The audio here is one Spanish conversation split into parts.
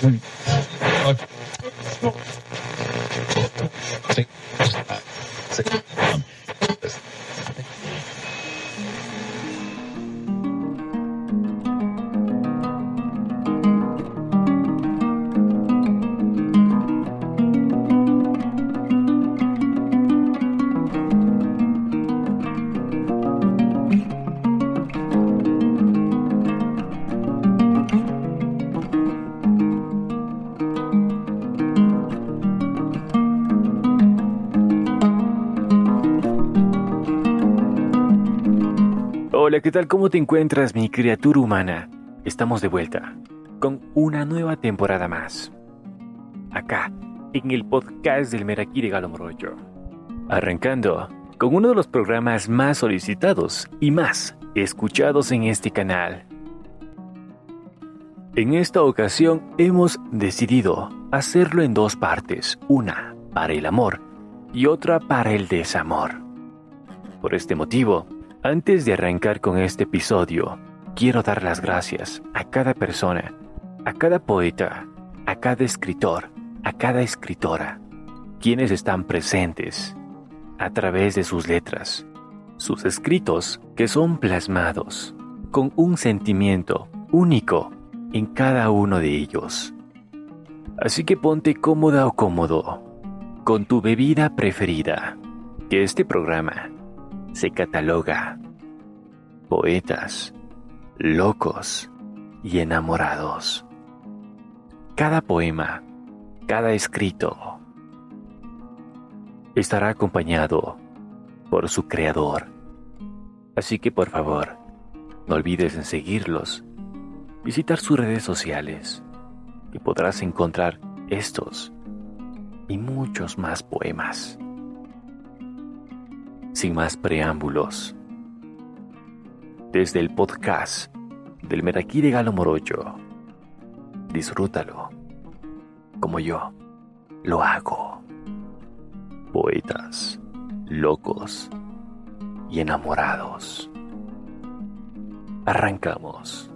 Mmh. Ouais. ¿Qué tal? ¿Cómo te encuentras, mi criatura humana? Estamos de vuelta con una nueva temporada más. Acá, en el podcast del Merakiri Galo Morocho. Arrancando con uno de los programas más solicitados y más escuchados en este canal. En esta ocasión hemos decidido hacerlo en dos partes, una para el amor y otra para el desamor. Por este motivo, antes de arrancar con este episodio, quiero dar las gracias a cada persona, a cada poeta, a cada escritor, a cada escritora, quienes están presentes a través de sus letras, sus escritos que son plasmados con un sentimiento único en cada uno de ellos. Así que ponte cómoda o cómodo con tu bebida preferida, que este programa se cataloga poetas, locos y enamorados. Cada poema, cada escrito, estará acompañado por su creador. Así que por favor, no olvides en seguirlos, visitar sus redes sociales y podrás encontrar estos y muchos más poemas. Sin más preámbulos, desde el podcast del Merakiri Galo Morocho, disfrútalo como yo lo hago. Poetas, locos y enamorados. Arrancamos.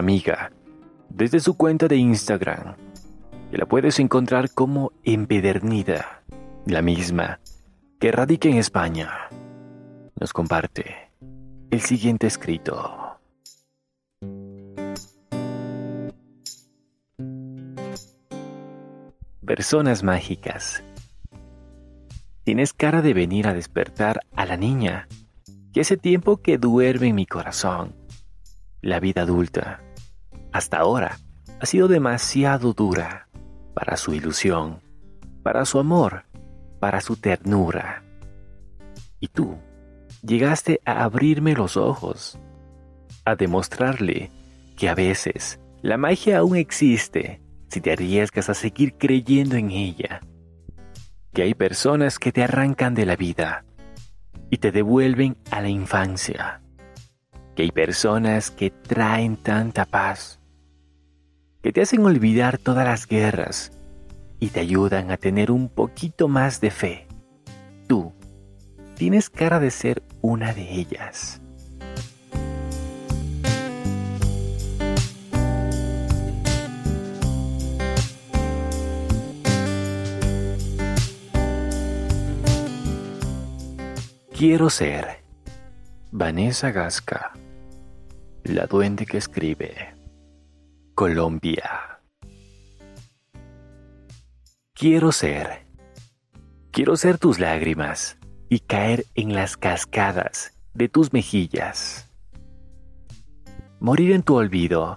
Amiga desde su cuenta de Instagram, que la puedes encontrar como Empedernida, la misma que radica en España. Nos comparte el siguiente escrito. Personas mágicas. Tienes cara de venir a despertar a la niña que hace tiempo que duerme en mi corazón la vida adulta, hasta ahora, ha sido demasiado dura para su ilusión, para su amor, para su ternura. Y tú llegaste a abrirme los ojos, a demostrarle que a veces la magia aún existe si te arriesgas a seguir creyendo en ella. Que hay personas que te arrancan de la vida y te devuelven a la infancia que hay personas que traen tanta paz, que te hacen olvidar todas las guerras y te ayudan a tener un poquito más de fe. Tú tienes cara de ser una de ellas. Quiero ser Vanessa Gasca. La duende que escribe. Colombia. Quiero ser. Quiero ser tus lágrimas y caer en las cascadas de tus mejillas. Morir en tu olvido,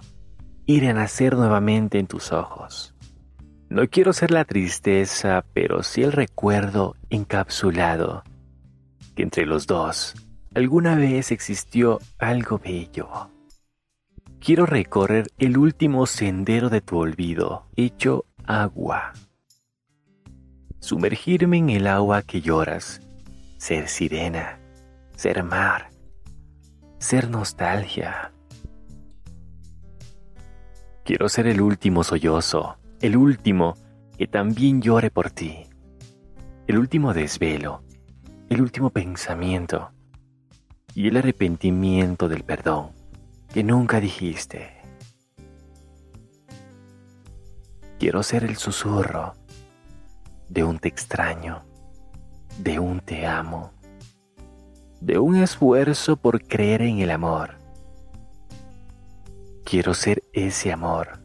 ir a nacer nuevamente en tus ojos. No quiero ser la tristeza, pero sí el recuerdo encapsulado, que entre los dos alguna vez existió algo bello. Quiero recorrer el último sendero de tu olvido, hecho agua. sumergirme en el agua que lloras, ser sirena, ser mar, ser nostalgia. Quiero ser el último sollozo, el último que también llore por ti, el último desvelo, el último pensamiento y el arrepentimiento del perdón que nunca dijiste. Quiero ser el susurro de un te extraño, de un te amo, de un esfuerzo por creer en el amor. Quiero ser ese amor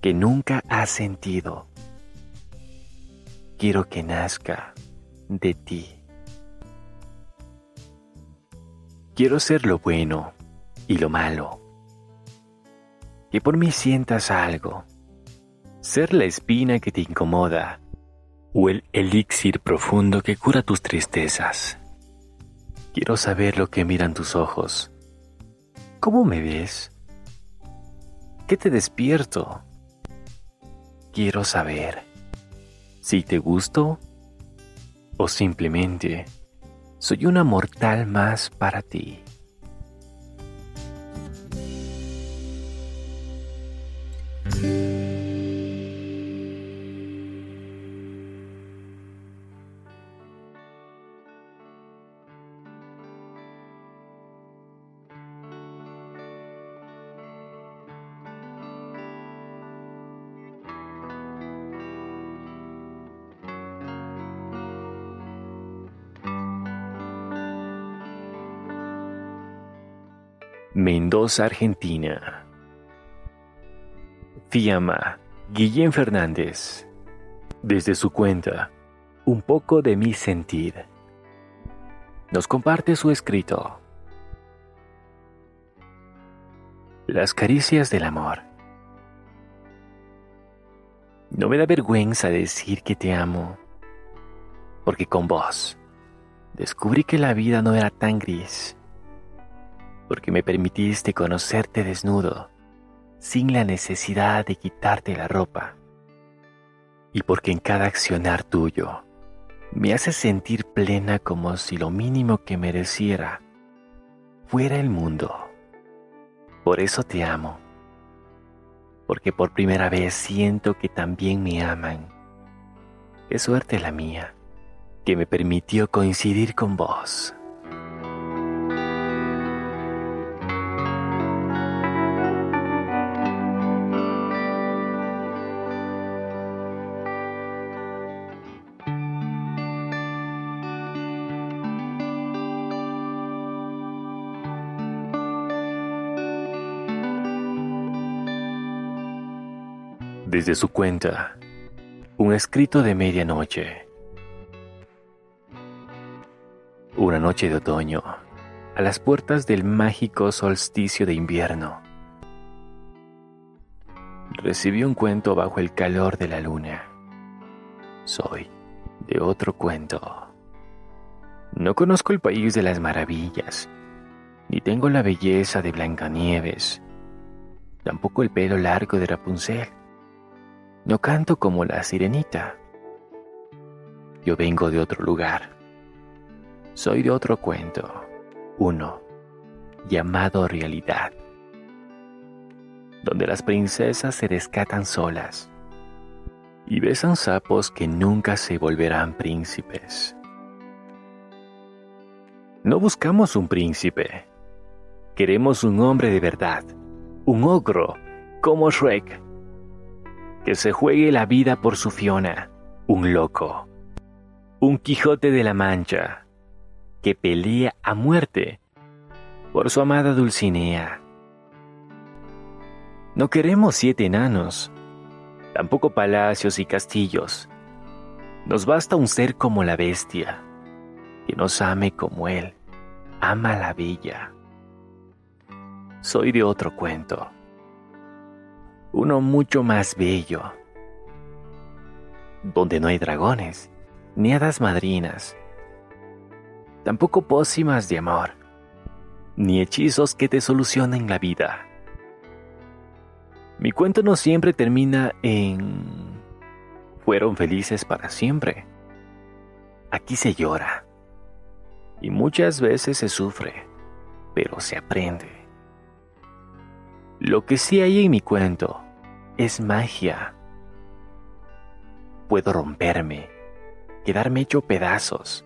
que nunca has sentido. Quiero que nazca de ti. Quiero ser lo bueno y lo malo. Que por mí sientas algo ser la espina que te incomoda o el elixir profundo que cura tus tristezas. Quiero saber lo que miran tus ojos. ¿Cómo me ves? ¿Qué te despierto? Quiero saber si te gusto o simplemente soy una mortal más para ti. Mendoza, Argentina. Fiamma, Guillén Fernández. Desde su cuenta, un poco de mi sentir. Nos comparte su escrito. Las caricias del amor. No me da vergüenza decir que te amo, porque con vos descubrí que la vida no era tan gris porque me permitiste conocerte desnudo, sin la necesidad de quitarte la ropa, y porque en cada accionar tuyo me hace sentir plena como si lo mínimo que mereciera fuera el mundo. Por eso te amo, porque por primera vez siento que también me aman. Qué suerte la mía, que me permitió coincidir con vos. Desde su cuenta, un escrito de medianoche. Una noche de otoño, a las puertas del mágico solsticio de invierno, recibí un cuento bajo el calor de la luna. Soy de otro cuento. No conozco el país de las maravillas, ni tengo la belleza de Blancanieves, tampoco el pelo largo de Rapunzel no canto como la sirenita. Yo vengo de otro lugar. Soy de otro cuento. Uno, llamado realidad. Donde las princesas se rescatan solas y besan sapos que nunca se volverán príncipes. No buscamos un príncipe. Queremos un hombre de verdad, un ogro, como Shrek que se juegue la vida por su Fiona, un loco, un Quijote de la Mancha, que pelea a muerte por su amada Dulcinea. No queremos siete enanos, tampoco palacios y castillos. Nos basta un ser como la bestia, que nos ame como él, ama la bella. Soy de otro cuento uno mucho más bello, donde no hay dragones, ni hadas madrinas, tampoco pócimas de amor, ni hechizos que te solucionen la vida. Mi cuento no siempre termina en fueron felices para siempre. Aquí se llora y muchas veces se sufre, pero se aprende. Lo que sí hay en mi cuento es magia. Puedo romperme, quedarme hecho pedazos,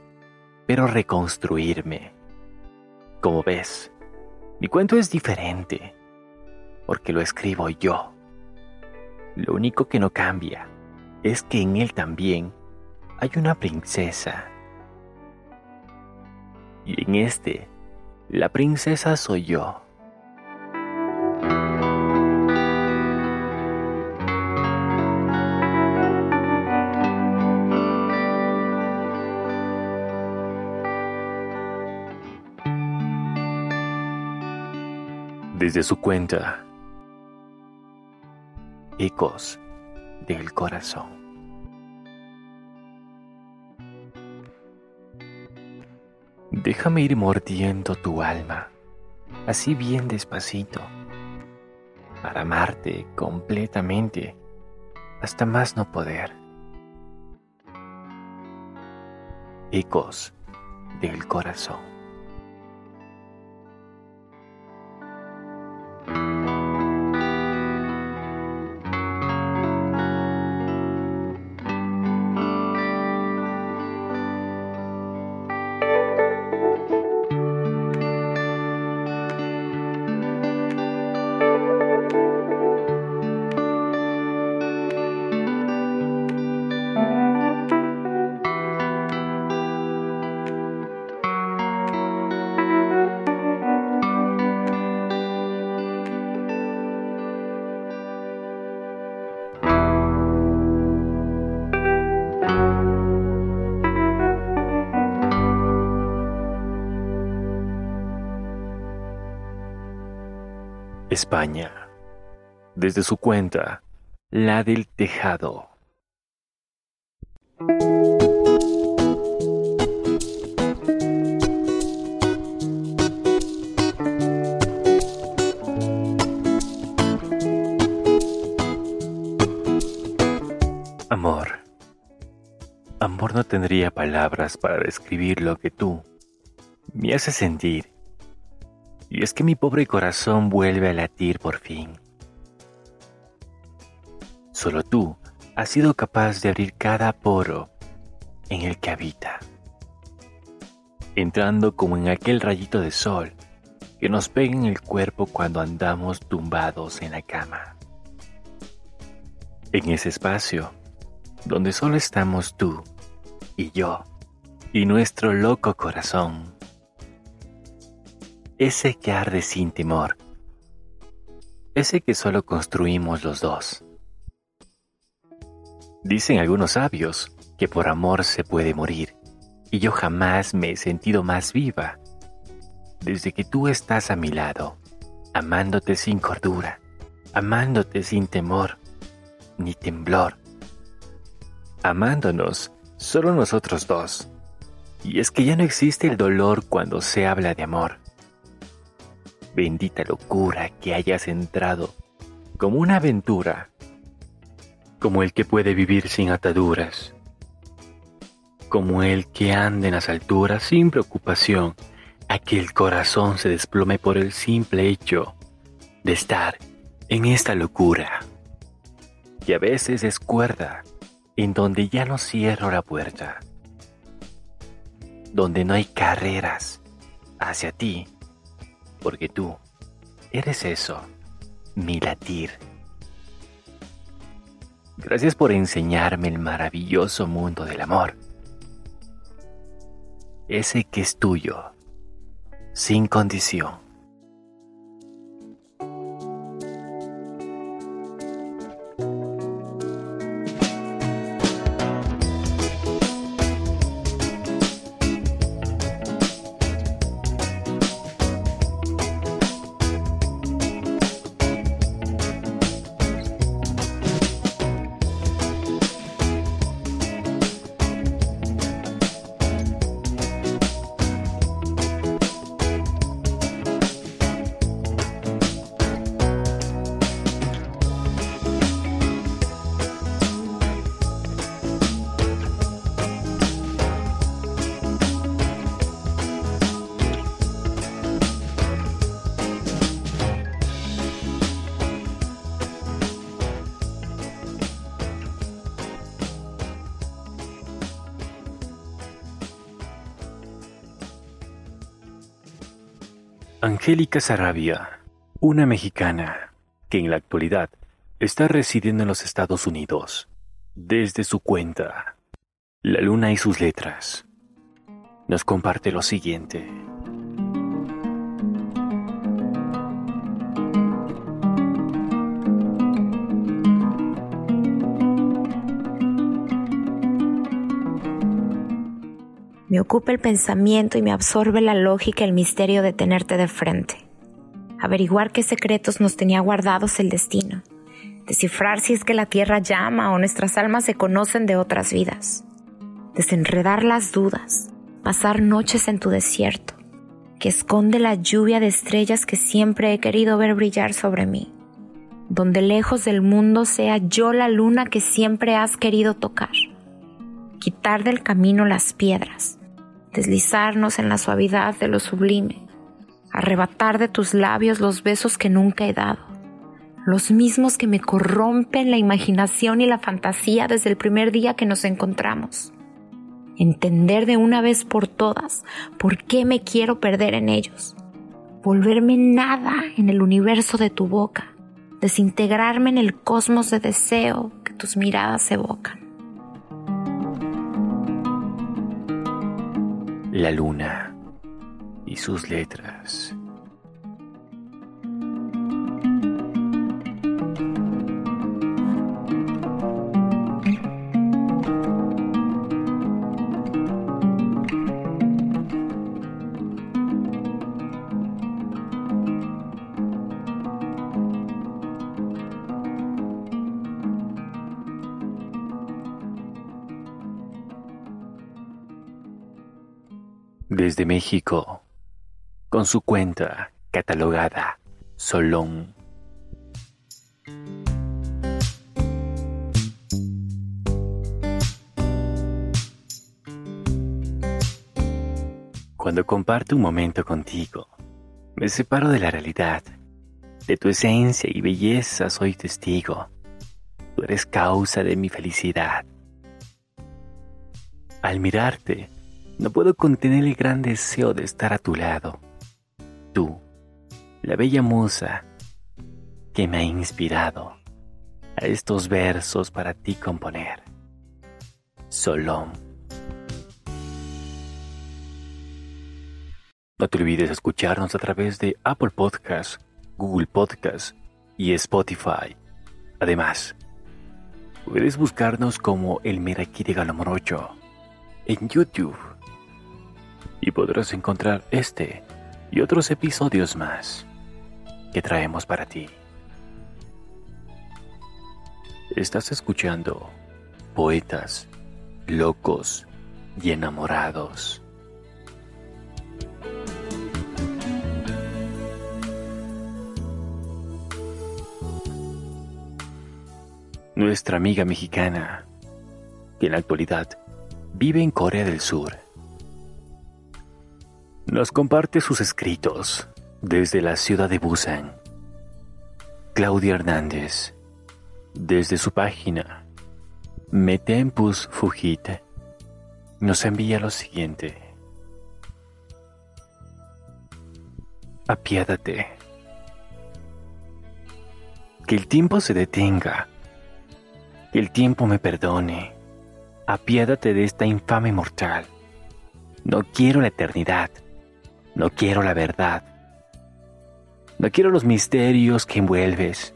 pero reconstruirme. Como ves, mi cuento es diferente, porque lo escribo yo. Lo único que no cambia es que en él también hay una princesa. Y en este, la princesa soy yo. Desde su cuenta, Ecos del corazón. Déjame ir mordiendo tu alma, así bien despacito, para amarte completamente, hasta más no poder. Ecos del corazón. España. Desde su cuenta, la del tejado. Amor. Amor no tendría palabras para describir lo que tú me haces sentir y es que mi pobre corazón vuelve a latir por fin. Solo tú has sido capaz de abrir cada poro en el que habita, entrando como en aquel rayito de sol que nos pega en el cuerpo cuando andamos tumbados en la cama. En ese espacio, donde solo estamos tú y yo y nuestro loco corazón ese que arde sin temor, ese que solo construimos los dos. Dicen algunos sabios que por amor se puede morir, y yo jamás me he sentido más viva desde que tú estás a mi lado, amándote sin cordura, amándote sin temor ni temblor, amándonos solo nosotros dos. Y es que ya no existe el dolor cuando se habla de amor. Bendita locura que hayas entrado, como una aventura, como el que puede vivir sin ataduras, como el que anda en las alturas sin preocupación, a que el corazón se desplome por el simple hecho de estar en esta locura, que a veces es cuerda en donde ya no cierro la puerta, donde no hay carreras hacia ti porque tú eres eso, mi latir. Gracias por enseñarme el maravilloso mundo del amor. Ese que es tuyo, sin condición. Angélica Sarabia, una mexicana que en la actualidad está residiendo en los Estados Unidos, desde su cuenta, La Luna y sus letras, nos comparte lo siguiente. Ocupa el pensamiento y me absorbe la lógica el misterio de tenerte de frente. Averiguar qué secretos nos tenía guardados el destino. Descifrar si es que la tierra llama o nuestras almas se conocen de otras vidas. Desenredar las dudas. Pasar noches en tu desierto, que esconde la lluvia de estrellas que siempre he querido ver brillar sobre mí. Donde lejos del mundo sea yo la luna que siempre has querido tocar. Quitar del camino las piedras deslizarnos en la suavidad de lo sublime, arrebatar de tus labios los besos que nunca he dado, los mismos que me corrompen la imaginación y la fantasía desde el primer día que nos encontramos. Entender de una vez por todas por qué me quiero perder en ellos. Volverme nada en el universo de tu boca. Desintegrarme en el cosmos de deseo que tus miradas evocan. La luna y sus letras. Desde México, con su cuenta catalogada Solón. Cuando comparto un momento contigo, me separo de la realidad, de tu esencia y belleza soy testigo. Tú eres causa de mi felicidad. Al mirarte, no puedo contener el gran deseo de estar a tu lado. Tú, la bella musa que me ha inspirado a estos versos para ti componer. Solón. No te olvides escucharnos a través de Apple Podcasts, Google Podcasts y Spotify. Además, puedes buscarnos como El Miraquí de Galomorocho en YouTube y podrás encontrar este y otros episodios más que traemos para ti. Estás escuchando Poetas, Locos y Enamorados. Nuestra amiga mexicana, que en la actualidad vive en Corea del Sur, nos comparte sus escritos desde la ciudad de Busan. Claudia Hernández, desde su página Metempus Fujit, nos envía lo siguiente. Apiádate. Que el tiempo se detenga. Que el tiempo me perdone. Apiádate de esta infame mortal. No quiero la eternidad. No quiero la verdad. No quiero los misterios que envuelves.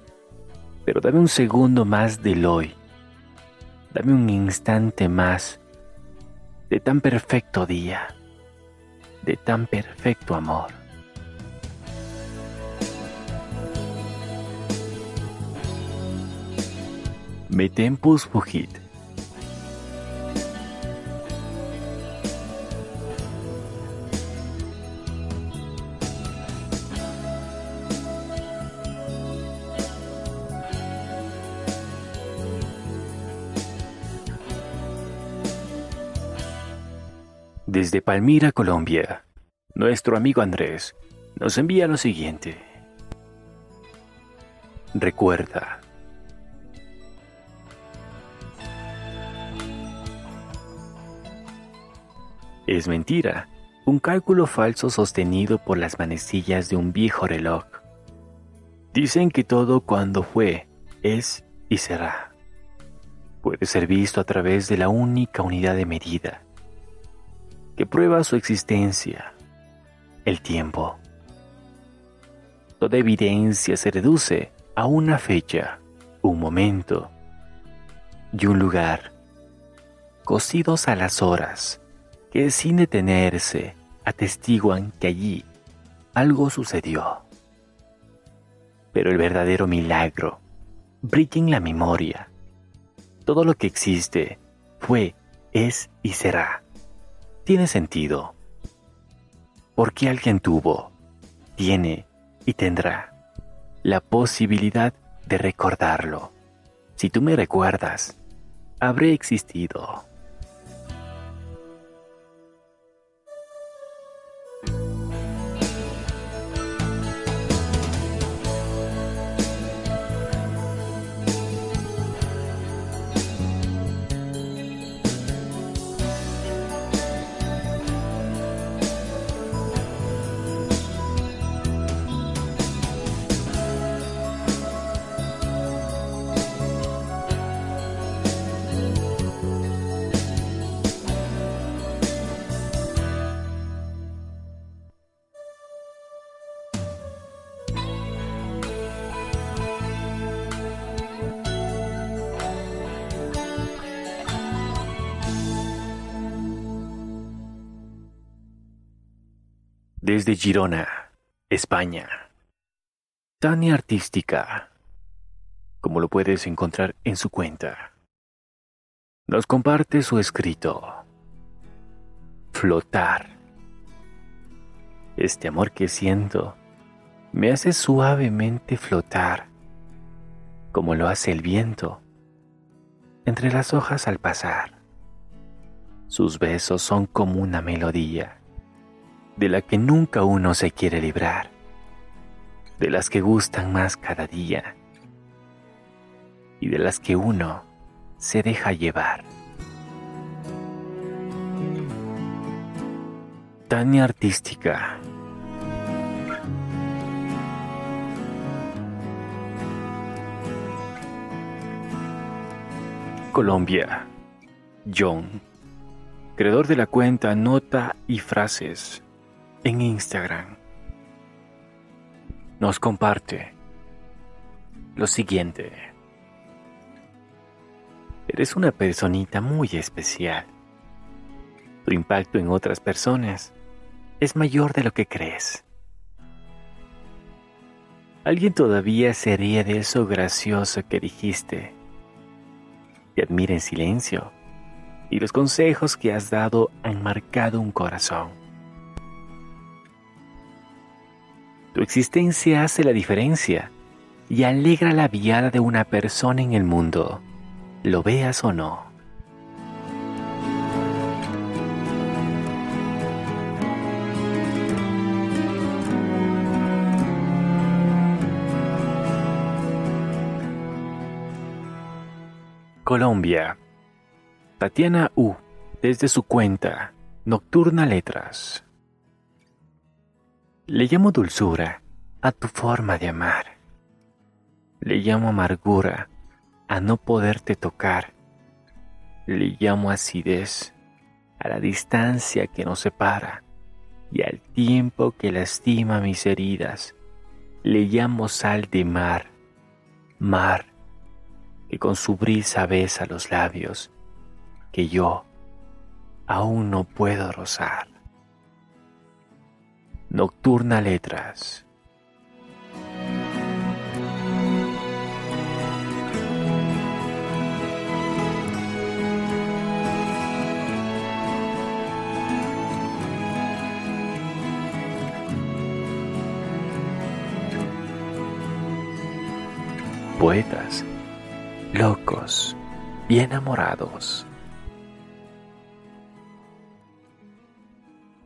Pero dame un segundo más del hoy. Dame un instante más de tan perfecto día. De tan perfecto amor. Me tempus fugit. Desde Palmira, Colombia, nuestro amigo Andrés nos envía lo siguiente. Recuerda. Es mentira Un cálculo falso sostenido por las manecillas de un viejo reloj. Dicen que todo cuando fue, es y será. Puede ser visto a través de la única unidad de medida que prueba su existencia, el tiempo. Toda evidencia se reduce a una fecha, un momento y un lugar, cosidos a las horas, que sin detenerse atestiguan que allí algo sucedió. Pero el verdadero milagro brilla en la memoria. Todo lo que existe fue, es y será. Tiene sentido. Porque alguien tuvo, tiene y tendrá la posibilidad de recordarlo. Si tú me recuerdas, habré existido. Desde Girona, España. Tania Artística, como lo puedes encontrar en su cuenta. Nos comparte su escrito. Flotar. Este amor que siento me hace suavemente flotar, como lo hace el viento, entre las hojas al pasar. Sus besos son como una melodía de la que nunca uno se quiere librar, de las que gustan más cada día y de las que uno se deja llevar. Tania artística. Colombia. John, creador de la cuenta Nota y Frases en Instagram nos comparte lo siguiente. Eres una personita muy especial. Tu impacto en otras personas es mayor de lo que crees. Alguien todavía se ríe de eso gracioso que dijiste. Te admira en silencio y los consejos que has dado han marcado un corazón. Tu existencia hace la diferencia y alegra la viada de una persona en el mundo, lo veas o no. Colombia. Tatiana U, desde su cuenta, Nocturna Letras. Le llamo dulzura a tu forma de amar. Le llamo amargura a no poderte tocar. Le llamo acidez a la distancia que nos separa y al tiempo que lastima mis heridas. Le llamo sal de mar, mar que con su brisa besa los labios que yo aún no puedo rozar. Nocturna Letras. Poetas, locos y enamorados.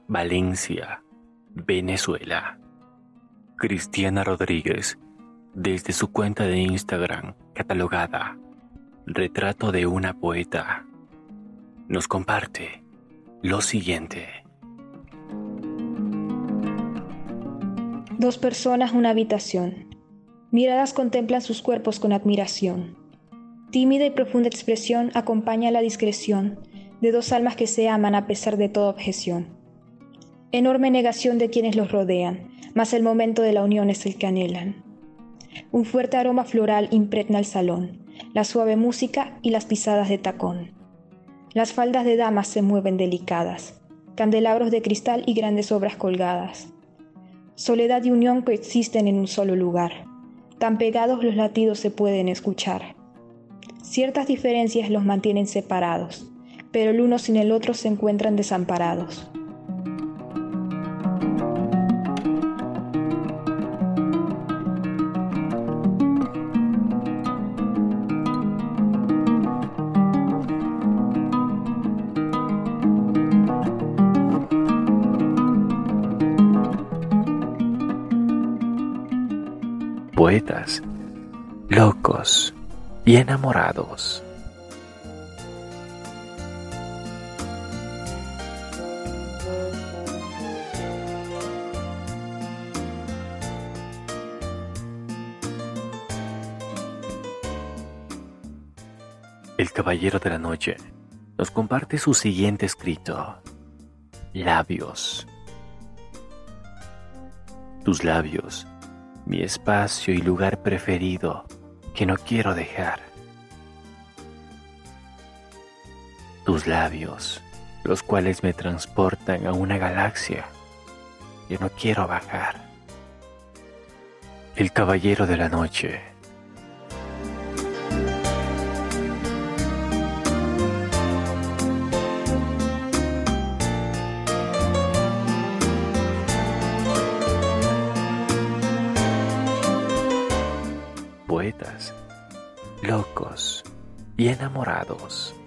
Valencia, Venezuela. Cristiana Rodríguez, desde su cuenta de Instagram catalogada Retrato de una poeta, nos comparte lo siguiente. Dos personas, una habitación. Miradas contemplan sus cuerpos con admiración. Tímida y profunda expresión acompaña la discreción de dos almas que se aman a pesar de toda objeción. Enorme negación de quienes los rodean, mas el momento de la unión es el que anhelan. Un fuerte aroma floral impregna el salón, la suave música y las pisadas de tacón. Las faldas de damas se mueven delicadas, candelabros de cristal y grandes obras colgadas. Soledad y unión coexisten en un solo lugar. Tan pegados los latidos se pueden escuchar. Ciertas diferencias los mantienen separados, pero el uno sin el otro se encuentran desamparados. Locos y enamorados. El Caballero de la Noche nos comparte su siguiente escrito. Labios. Tus labios mi espacio y lugar preferido que no quiero dejar. Tus labios, los cuales me transportan a una galaxia que no quiero bajar. El Caballero de la Noche y enamorados.